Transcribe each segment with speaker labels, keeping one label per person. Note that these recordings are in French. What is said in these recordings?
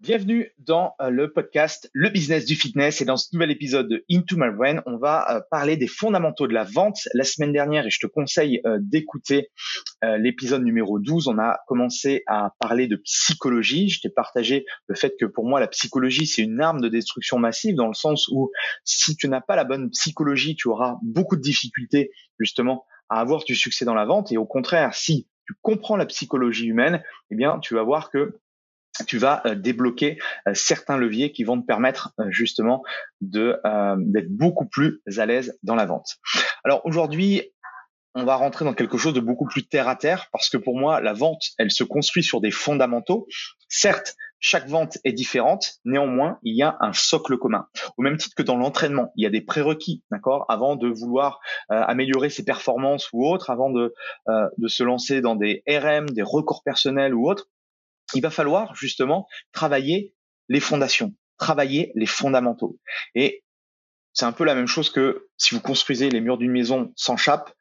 Speaker 1: Bienvenue dans euh, le podcast Le business du fitness et dans ce nouvel épisode de Into My Brain, on va euh, parler des fondamentaux de la vente. La semaine dernière, et je te conseille euh, d'écouter l'épisode numéro 12, on a commencé à parler de psychologie. Je t'ai partagé le fait que pour moi, la psychologie, c'est une arme de destruction massive dans le sens où si tu n'as pas la bonne psychologie, tu auras beaucoup de difficultés justement à avoir du succès dans la vente et au contraire, si tu comprends la psychologie humaine, eh bien, tu vas voir que tu vas euh, débloquer euh, certains leviers qui vont te permettre euh, justement d'être beaucoup plus à l'aise dans la vente. Alors aujourd'hui, on va rentrer dans quelque chose de beaucoup plus terre à terre parce que pour moi, la vente, elle se construit sur des fondamentaux. Certes, chaque vente est différente, néanmoins, il y a un socle commun. Au même titre que dans l'entraînement, il y a des prérequis, d'accord, avant de vouloir améliorer ses performances ou autres, avant de, de se lancer dans des RM, des records personnels ou autres il va falloir justement travailler les fondations, travailler les fondamentaux. Et c'est un peu la même chose que si vous construisez les murs d'une maison sans chape,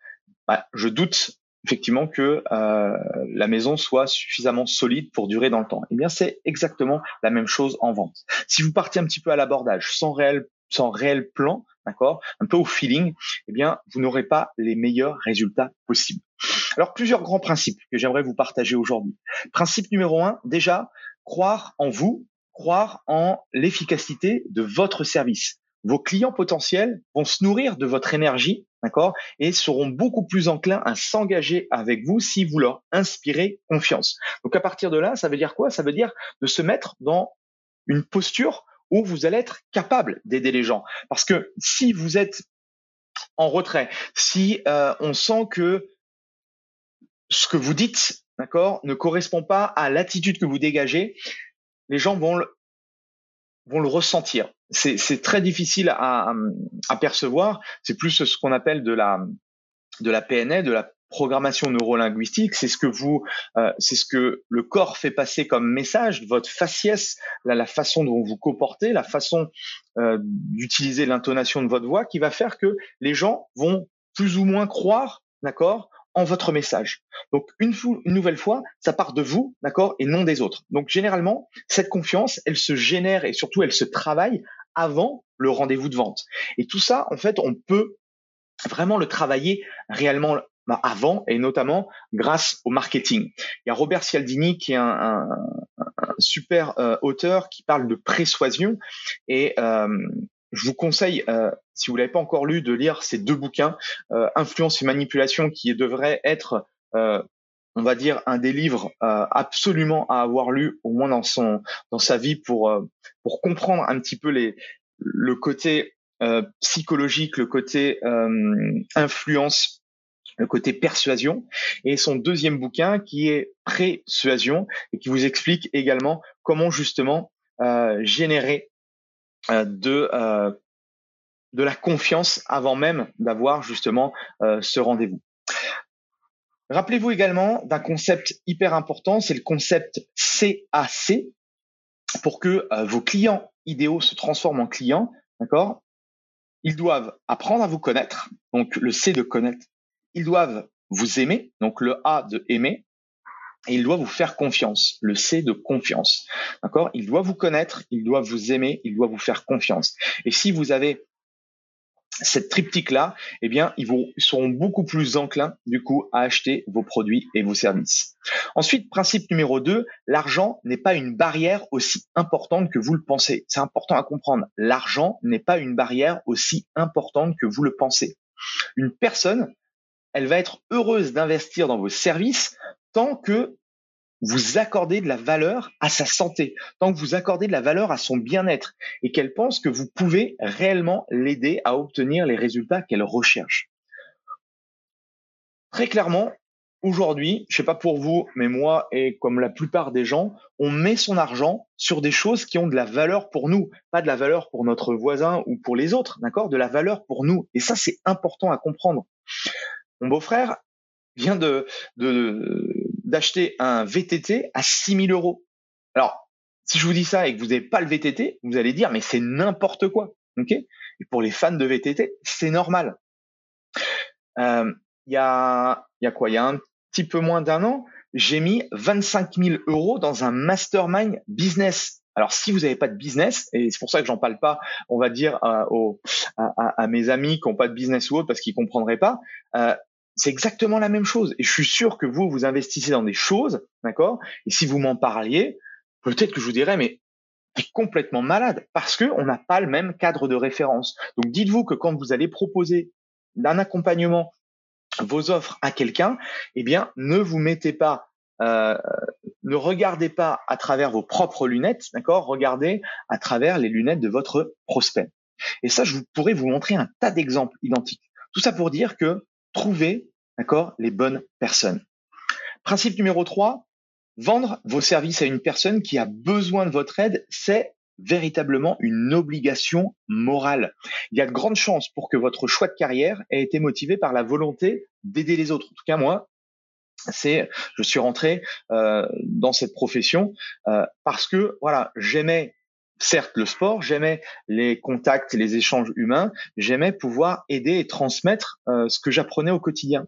Speaker 1: bah, je doute effectivement que euh, la maison soit suffisamment solide pour durer dans le temps. Eh bien, c'est exactement la même chose en vente. Si vous partez un petit peu à l'abordage, sans réel, sans réel plan, d'accord, un peu au feeling, eh bien, vous n'aurez pas les meilleurs résultats possibles. Alors, plusieurs grands principes que j'aimerais vous partager aujourd'hui. Principe numéro un, déjà, croire en vous, croire en l'efficacité de votre service. Vos clients potentiels vont se nourrir de votre énergie, d'accord, et seront beaucoup plus enclins à s'engager avec vous si vous leur inspirez confiance. Donc à partir de là, ça veut dire quoi? Ça veut dire de se mettre dans une posture où vous allez être capable d'aider les gens. Parce que si vous êtes en retrait, si euh, on sent que ce que vous dites, d'accord, ne correspond pas à l'attitude que vous dégagez, les gens vont le, vont le ressentir. C'est très difficile à, à, percevoir. C'est plus ce qu'on appelle de la de la PNL, de la programmation neurolinguistique, c'est ce que vous, euh, c'est ce que le corps fait passer comme message, votre faciès, la, la façon dont vous comportez, la façon euh, d'utiliser l'intonation de votre voix, qui va faire que les gens vont plus ou moins croire, d'accord, en votre message. Donc une, une nouvelle fois, ça part de vous, d'accord, et non des autres. Donc généralement, cette confiance, elle se génère et surtout elle se travaille avant le rendez-vous de vente. Et tout ça, en fait, on peut vraiment le travailler réellement bah, avant et notamment grâce au marketing. Il y a Robert Cialdini qui est un, super euh, auteur qui parle de persuasion et euh, je vous conseille, euh, si vous l'avez pas encore lu, de lire ces deux bouquins, Influence et manipulation, qui devrait être, on va dire, un des livres absolument à avoir lu au moins dans son dans sa vie pour pour comprendre un petit peu les le côté psychologique, le côté influence le côté persuasion, et son deuxième bouquin qui est Présuasion et qui vous explique également comment justement euh, générer euh, de euh, de la confiance avant même d'avoir justement ce rendez-vous. Rappelez-vous également d'un concept hyper important, c'est le concept CAC pour que vos clients idéaux se transforment en clients, d'accord? Ils doivent apprendre à vous connaître, donc le C de connaître. Ils doivent vous aimer, donc le A de aimer, et ils doivent vous faire confiance, le C de confiance. D'accord? Ils doivent vous connaître, ils doivent vous aimer, ils doivent vous faire confiance. Et si vous avez cette triptyque-là, eh bien, ils, vont, seront beaucoup plus enclins, du coup, à acheter vos produits et vos services. Ensuite, principe numéro 2, l'argent n'est pas une barrière aussi importante que vous le pensez. C'est important à comprendre. L'argent n'est pas une barrière aussi importante que vous le pensez. Une personne, elle va être heureuse d'investir dans vos services tant que vous accordez de la valeur à sa santé, tant que vous accordez de la valeur à son bien-être et qu'elle pense que vous pouvez réellement l'aider à obtenir les résultats qu'elle recherche. Très clairement, aujourd'hui, je sais pas pour vous, mais moi et comme la plupart des gens, on met son argent sur des choses qui ont de la valeur pour nous, pas de la valeur pour notre voisin ou pour les autres, d'accord? De la valeur pour nous. Et ça, c'est important à comprendre. Mon beau-frère vient de, de, d'acheter un VTT à 6000 euros. Alors, si je vous dis ça et que vous n'avez pas le VTT, vous allez dire, mais c'est n'importe quoi. ok? Pour les fans de VTT, c'est normal. Euh, il y, a, quoi? Il y a un petit peu moins d'un an, j'ai mis 25 000 euros dans un mastermind business. Alors, si vous n'avez pas de business, et c'est pour ça que j'en parle pas, on va dire euh, à, mes amis qui n'ont pas de business ou autre parce qu'ils comprendraient pas, euh, c'est exactement la même chose. Et je suis sûr que vous, vous investissez dans des choses, d'accord? Et si vous m'en parliez, peut-être que je vous dirais, mais es complètement malade parce que on n'a pas le même cadre de référence. Donc dites-vous que quand vous allez proposer d'un accompagnement vos offres à quelqu'un, eh bien ne vous mettez pas, euh, ne regardez pas à travers vos propres lunettes, d'accord? Regardez à travers les lunettes de votre prospect. Et ça, je pourrais vous montrer un tas d'exemples identiques. Tout ça pour dire que trouvez d'accord, les bonnes personnes. Principe numéro 3, vendre vos services à une personne qui a besoin de votre aide, c'est véritablement une obligation morale. Il y a de grandes chances pour que votre choix de carrière ait été motivé par la volonté d'aider les autres. En tout cas, moi, c'est, je suis rentré euh, dans cette profession euh, parce que voilà, j'aimais certes le sport, j'aimais les contacts, les échanges humains, j'aimais pouvoir aider et transmettre euh, ce que j'apprenais au quotidien.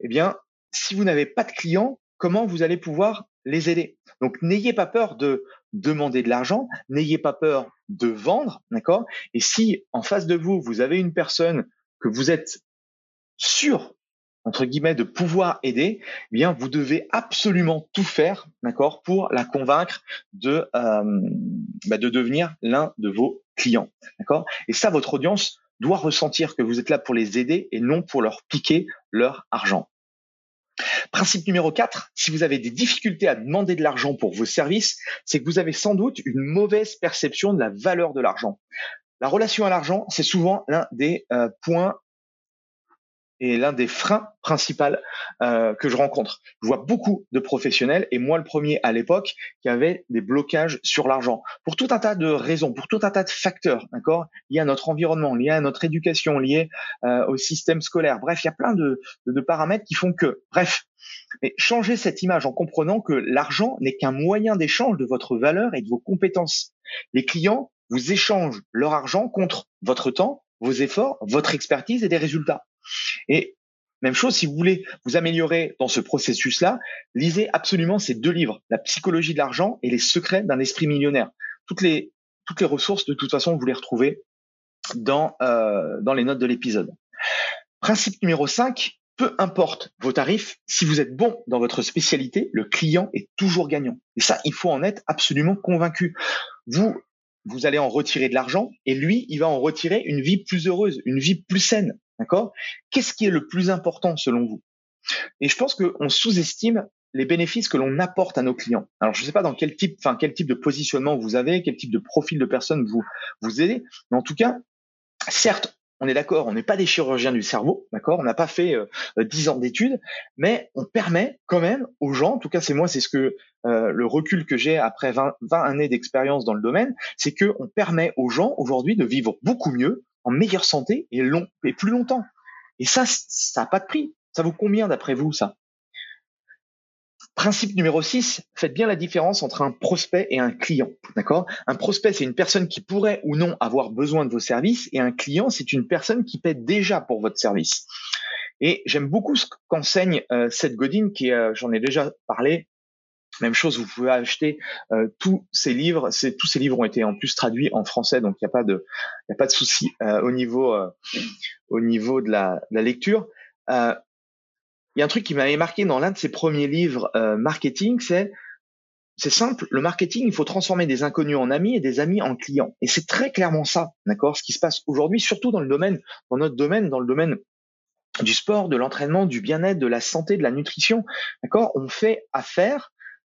Speaker 1: Eh bien, si vous n'avez pas de clients, comment vous allez pouvoir les aider? Donc, n'ayez pas peur de demander de l'argent, n'ayez pas peur de vendre, d'accord? Et si en face de vous, vous avez une personne que vous êtes sûr entre guillemets de pouvoir aider, eh bien vous devez absolument tout faire, d'accord, pour la convaincre de euh, bah, de devenir l'un de vos clients, d'accord. Et ça, votre audience doit ressentir que vous êtes là pour les aider et non pour leur piquer leur argent. Principe numéro 4, si vous avez des difficultés à demander de l'argent pour vos services, c'est que vous avez sans doute une mauvaise perception de la valeur de l'argent. La relation à l'argent, c'est souvent l'un des euh, points est l'un des freins principaux euh, que je rencontre. Je vois beaucoup de professionnels, et moi le premier à l'époque, qui avait des blocages sur l'argent. Pour tout un tas de raisons, pour tout un tas de facteurs, d'accord? Liés à notre environnement, liés à notre éducation, liés euh, au système scolaire. Bref, il y a plein de, de, paramètres qui font que, bref, mais changer cette image en comprenant que l'argent n'est qu'un moyen d'échange de votre valeur et de vos compétences. Les clients vous échangent leur argent contre votre temps, vos efforts, votre expertise et des résultats. Et même chose, si vous voulez vous améliorer dans ce processus-là, lisez absolument ces deux livres, La psychologie de l'argent et Les secrets d'un esprit millionnaire. Toutes les, ressources, de toute façon, vous les retrouvez dans, euh, dans les notes de l'épisode. Principe numéro 5, peu importe vos tarifs, si vous êtes bon dans votre spécialité, le client est toujours gagnant. Et ça, il faut en être absolument convaincu. Vous, vous allez en retirer de l'argent et lui, il va en retirer une vie plus heureuse, une vie plus saine. D'accord? Qu'est-ce qui est le plus important selon vous? Et je pense qu'on sous-estime les bénéfices que l'on apporte à nos clients. Alors, je ne sais pas dans quel type, enfin, quel type de positionnement vous avez, quel type de profil de personne vous vous aidez, mais en tout cas, certes, on est d'accord, on n'est pas des chirurgiens du cerveau, d'accord? On n'a pas fait euh, dix ans d'études, mais on permet quand même aux gens, en tout cas c'est moi, c'est ce que euh, le recul que j'ai après 20, 20 années d'expérience dans le domaine, c'est que on permet aux gens aujourd'hui de vivre beaucoup mieux, en meilleure santé et long et plus longtemps. Et ça, ça n'a pas de prix. Ça vaut combien d'après vous ça? Principe numéro 6, faites bien la différence entre un prospect et un client. D'accord? Un prospect, c'est une personne qui pourrait ou non avoir besoin de vos services et un client, c'est une personne qui paie déjà pour votre service. Et j'aime beaucoup ce qu'enseigne euh, Seth Godin, qui, euh, j'en ai déjà parlé, Même chose, vous pouvez acheter euh, tous ces livres. tous ces livres ont été en plus traduits en français, donc il n'y a pas de, il a pas de souci euh, au niveau, euh, au niveau de la, de la lecture. Il y a un truc qui m'avait marqué dans l'un de ses premiers livres marketing, c'est c'est simple, le marketing, il faut transformer des inconnus en amis et des amis en clients. Et c'est très clairement ça, d'accord, ce qui se passe aujourd'hui, surtout dans le domaine, dans notre domaine, dans le domaine du sport, de l'entraînement, du bien-être, de la santé, de la nutrition, d'accord. On fait affaire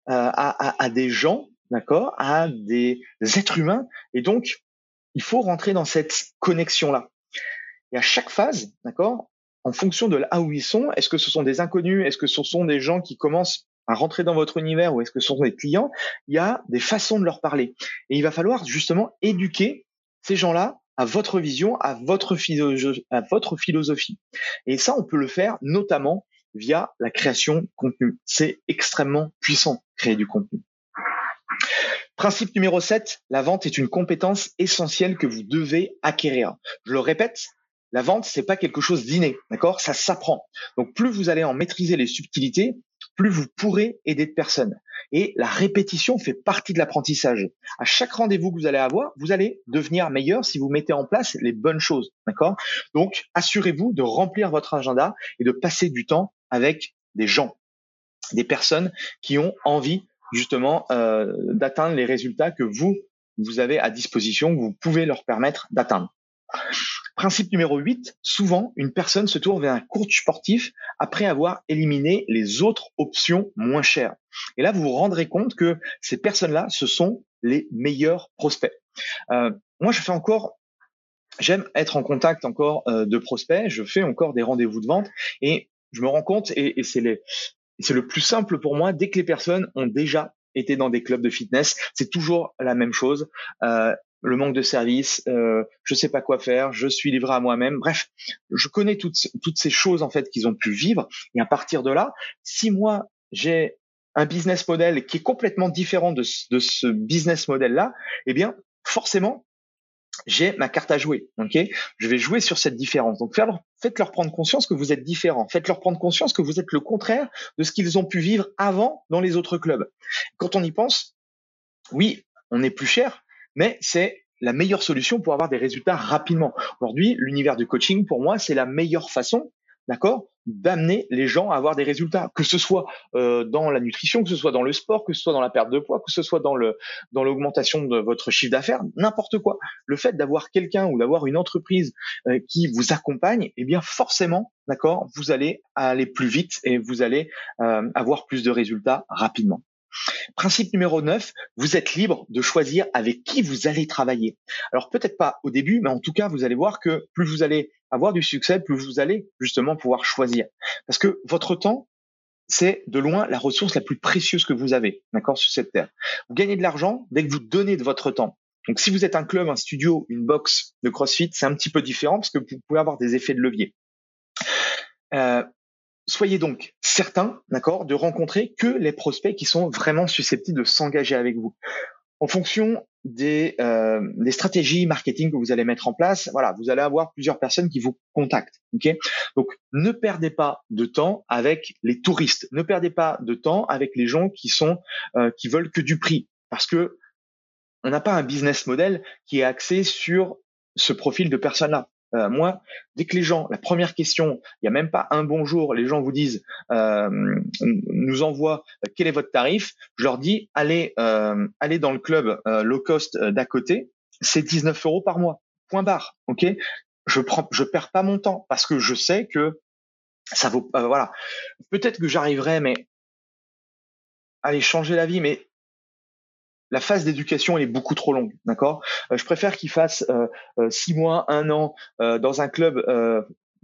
Speaker 1: euh, à, à, des gens, d'accord, à des êtres humains, et donc il faut rentrer dans cette connexion-là. Et à chaque phase, d'accord, en fonction de là où ils sont, est-ce que ce sont des inconnus, est-ce que ce sont des gens qui commencent à rentrer dans votre univers ou est-ce que ce sont des clients, il y a des façons de leur parler. Et il va falloir justement éduquer ces gens-là à votre vision, à votre, à votre philosophie. Et ça, on peut le faire notamment via la création de contenu. C'est extrêmement puissant, créer du contenu. Principe numéro 7, la vente est une compétence essentielle que vous devez acquérir. Je le répète, la vente, c'est pas quelque chose d'inné, d'accord? Ça s'apprend. Donc plus vous allez en maîtriser les subtilités, plus vous pourrez aider de personnes. Et la répétition fait partie de l'apprentissage. À chaque rendez-vous que vous allez avoir, vous allez devenir meilleur si vous mettez en place les bonnes choses, d'accord? Donc assurez-vous de remplir votre agenda et de passer du temps avec des gens, des personnes qui ont envie justement euh, d'atteindre les résultats que vous vous avez à disposition, que vous pouvez leur permettre d'atteindre. Principe numéro 8, souvent une personne se tourne vers un coach sportif après avoir éliminé les autres options moins chères. Et là, vous vous rendrez compte que ces personnes-là, ce sont les meilleurs prospects. Euh, moi, je fais encore j'aime être en contact encore euh, de prospects, je fais encore des rendez-vous de vente et je me rends compte, et, c'est le plus simple pour moi, dès que les personnes ont déjà été dans des clubs de fitness, c'est toujours la même chose. Euh, le manque de service, euh, je sais pas quoi faire, je suis livré à moi-même. Bref, je connais toutes, toutes ces choses en fait qu'ils ont pu vivre. Et à partir de là, si moi j'ai un business model qui est complètement différent de, de ce business model là, eh bien forcément j'ai ma carte à jouer. Ok, je vais jouer sur cette différence. Donc faites-leur prendre conscience que vous êtes différent. Faites-leur prendre conscience que vous êtes le contraire de ce qu'ils ont pu vivre avant dans les autres clubs. Quand on y pense, oui, on est plus cher, mais c'est la meilleure solution pour avoir des résultats rapidement. Aujourd'hui, l'univers du coaching, pour moi, c'est la meilleure façon d'accord, d'amener les gens à avoir des résultats, que ce soit euh, dans la nutrition, que ce soit dans le sport, que ce soit dans la perte de poids, que ce soit dans le dans l'augmentation de votre chiffre d'affaires, n'importe quoi. Le fait d'avoir quelqu'un ou d'avoir une entreprise euh, qui vous accompagne, eh bien forcément, d'accord, vous allez aller plus vite et vous allez euh, avoir plus de résultats rapidement. Principe numéro 9, vous êtes libre de choisir avec qui vous allez travailler. Alors peut-être pas au début, mais en tout cas, vous allez voir que plus vous allez avoir du succès, plus vous allez justement pouvoir choisir. Parce que votre temps, c'est de loin la ressource la plus précieuse que vous avez, d'accord, sur cette terre. Vous gagnez de l'argent dès que vous donnez de votre temps. Donc si vous êtes un club, un studio, une box de CrossFit, c'est un petit peu différent parce que vous pouvez avoir des effets de levier. Euh, soyez donc certains, d'accord, de rencontrer que les prospects qui sont vraiment susceptibles de s'engager avec vous. En fonction des, euh, stratégies marketing que vous allez mettre en place, voilà, vous allez avoir plusieurs personnes qui vous contactent. Donc ne perdez pas de temps avec les touristes, ne perdez pas de temps avec les gens qui sont euh, qui veulent que du prix, parce que on n'a pas un business model qui est axé sur ce profil de personnes-là. Euh, moi, dès que les gens, la première question, il n'y a même pas un bonjour, les gens vous disent, euh, nous envoient euh, quel est votre tarif, je leur dis, allez, euh, allez dans le club low cost d'à côté, c'est 19 euros par mois, point barre, ok? Je prends, je perds pas mon temps parce que je sais que ça vaut, voilà. Peut-être que j'arriverai, mais allez changer la vie, mais la phase d'éducation elle est beaucoup trop longue, d'accord? Euh, Je préfère qu'ils fassent euh, euh, six mois, un an dans un club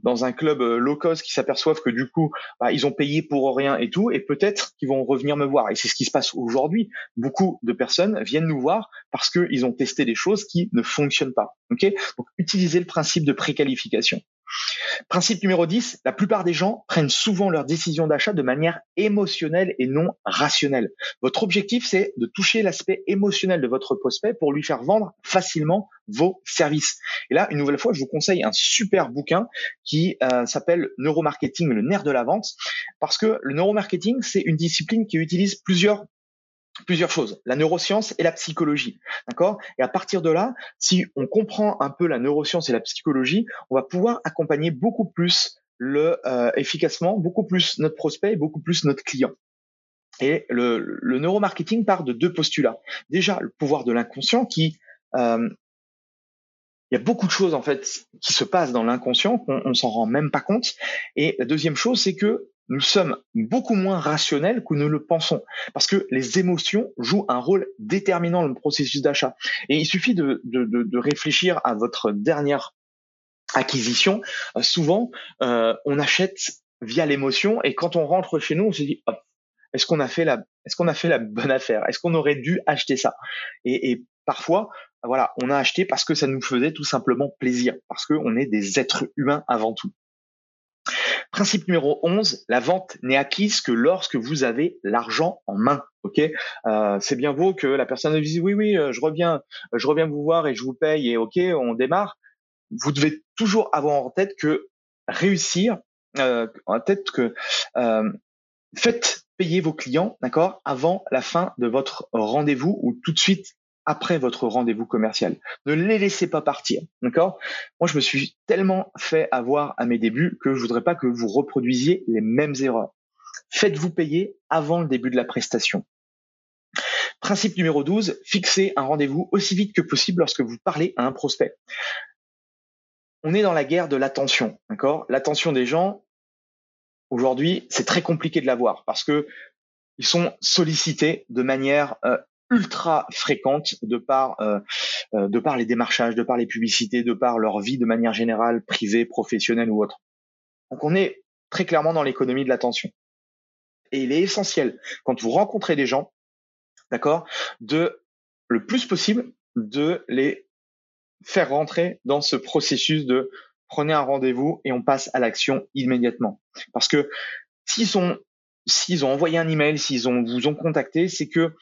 Speaker 1: dans un club low cost qui s'aperçoivent que du coup bah, ils ont payé pour rien et tout et peut-être qu'ils vont revenir me voir. Et c'est ce qui se passe aujourd'hui. Beaucoup de personnes viennent nous voir parce qu'ils ont testé des choses qui ne fonctionnent pas ok? Donc utilisez le principe de préqualification Principe numéro 10, la plupart des gens prennent souvent leurs décisions d'achat de manière émotionnelle et non rationnelle. Votre objectif, c'est de toucher l'aspect émotionnel de votre prospect pour lui faire vendre facilement vos services. Et là, une nouvelle fois, je vous conseille un super bouquin qui euh, s'appelle Neuromarketing, le nerf de la vente, parce que le neuromarketing, c'est une discipline qui utilise plusieurs plusieurs choses, la neuroscience et la psychologie, d'accord? Et à partir de là, si on comprend un peu la neuroscience et la psychologie, on va pouvoir accompagner beaucoup plus le euh, efficacement, beaucoup plus notre prospect et beaucoup plus notre client. Et le, le neuromarketing part de deux postulats. Déjà, le pouvoir de l'inconscient qui euh, il y a beaucoup de choses en fait qui se passent dans l'inconscient qu'on on, s'en rend même pas compte. Et la deuxième chose, c'est que nous sommes beaucoup moins rationnels que nous le pensons, parce que les émotions jouent un rôle déterminant dans le processus d'achat. Et il suffit de, de, de, réfléchir à votre dernière acquisition. Euh, souvent, euh, on achète via l'émotion, et quand on rentre chez nous, on se dit est-ce qu'on a fait la est-ce qu'on a fait la bonne affaire? Est-ce qu'on aurait dû acheter ça? Et, et, parfois, voilà, on a acheté parce que ça nous faisait tout simplement plaisir, parce qu'on est des êtres humains avant tout. Principe numéro 11, la vente n'est acquise que lorsque vous avez l'argent en main. Ok, euh, c'est bien beau que la personne dise oui oui, euh, je reviens, euh, je reviens vous voir et je vous paye et ok, on démarre. Vous devez toujours avoir en tête que réussir, en tête que faites payer vos clients, d'accord, avant la fin de votre rendez-vous ou tout de suite après votre rendez-vous commercial. Ne les laissez pas partir, d'accord? Moi, je me suis tellement fait avoir à mes débuts que je voudrais pas que vous reproduisiez les mêmes erreurs. Faites-vous payer avant le début de la prestation. Principe numéro 12, fixez un rendez-vous aussi vite que possible lorsque vous parlez à un prospect. On est dans la guerre de l'attention, d'accord? L'attention des gens, aujourd'hui, c'est très compliqué de l'avoir parce que ils sont sollicités de manière euh, ultra fréquente de par euh, euh, de par les démarchages, de par les publicités, de par leur vie de manière générale, privée, professionnelle ou autre. Donc on est très clairement dans l'économie de l'attention. Et il est essentiel quand vous rencontrez des gens, d'accord, de le plus possible de les faire rentrer dans ce processus de prenez un rendez-vous et on passe à l'action immédiatement. Parce que s'ils sont s'ils ont envoyé un email, s'ils ont vous ont contacté, c'est que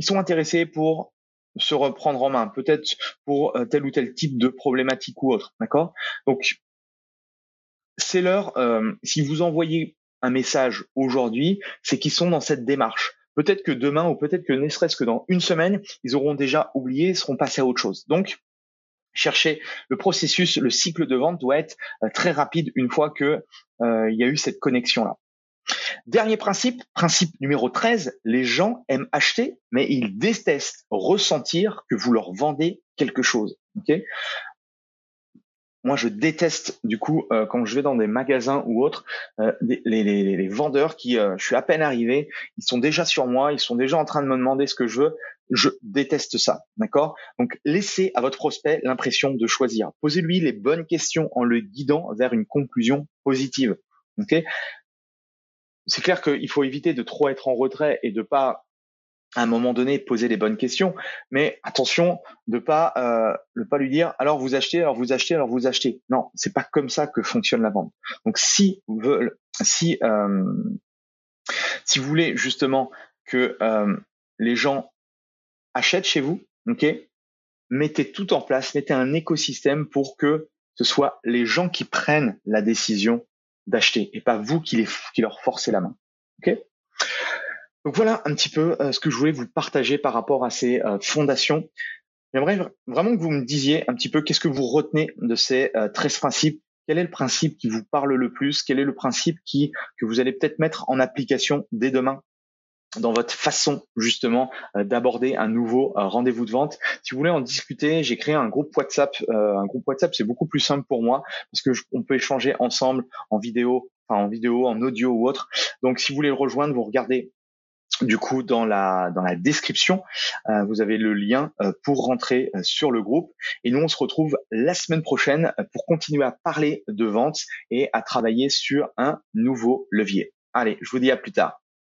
Speaker 1: ils sont intéressés pour se reprendre en main, peut-être pour euh, tel ou tel type de problématique ou autre, d'accord? Donc, c'est leur, euh, si vous envoyez un message aujourd'hui, c'est qu'ils sont dans cette démarche. Peut-être que demain ou peut-être que ne serait-ce que dans une semaine, ils auront déjà oublié, seront passés à autre chose. Donc, chercher le processus, le cycle de vente doit être euh, très rapide une fois que il y a eu cette connexion là. Dernier principe, principe numéro 13, les gens aiment acheter, mais ils détestent ressentir que vous leur vendez quelque chose. Moi, je déteste du coup euh, quand je vais dans des magasins ou autres, euh, les, vendeurs qui, euh, je suis à peine arrivé, ils sont déjà sur moi, ils sont déjà en train de me demander ce que je veux. Je déteste ça, d'accord? Donc, laissez à votre prospect l'impression de choisir. Posez-lui les bonnes questions en le guidant vers une conclusion positive. C'est clair qu'il faut éviter de trop être en retrait et de pas à un moment donné poser les bonnes questions, mais attention de pas euh, pas lui dire alors vous achetez, alors vous achetez, alors vous achetez. Non, c'est pas comme ça que fonctionne la vente. Donc si vous veulent, si euh, si vous voulez justement que euh, les gens achètent chez vous, ok, mettez tout en place, mettez un écosystème pour que ce soit les gens qui prennent la décision d'acheter et pas vous qui, les, qui leur forcez la main. Donc voilà un petit peu euh, ce que je voulais vous partager par rapport à ces euh, fondations. J'aimerais vraiment que vous me disiez un petit peu qu'est-ce que vous retenez de ces 13 euh, principes. Quel est le principe qui vous parle le plus? Quel est le principe qui que vous allez peut-être mettre en application dès demain? Dans votre façon justement euh, d'aborder un nouveau euh, rendez-vous de vente. Si vous voulez en discuter, j'ai créé un groupe WhatsApp. Euh, un groupe WhatsApp, c'est beaucoup plus simple pour moi parce que on peut échanger ensemble en vidéo, enfin en vidéo, en audio ou autre. Donc, si vous voulez le rejoindre, vous regardez du coup dans la dans la description, vous avez le lien pour rentrer sur le groupe. Et nous, on se retrouve la semaine prochaine pour continuer à parler de vente et à travailler sur un nouveau levier. Allez, je vous dis à plus tard.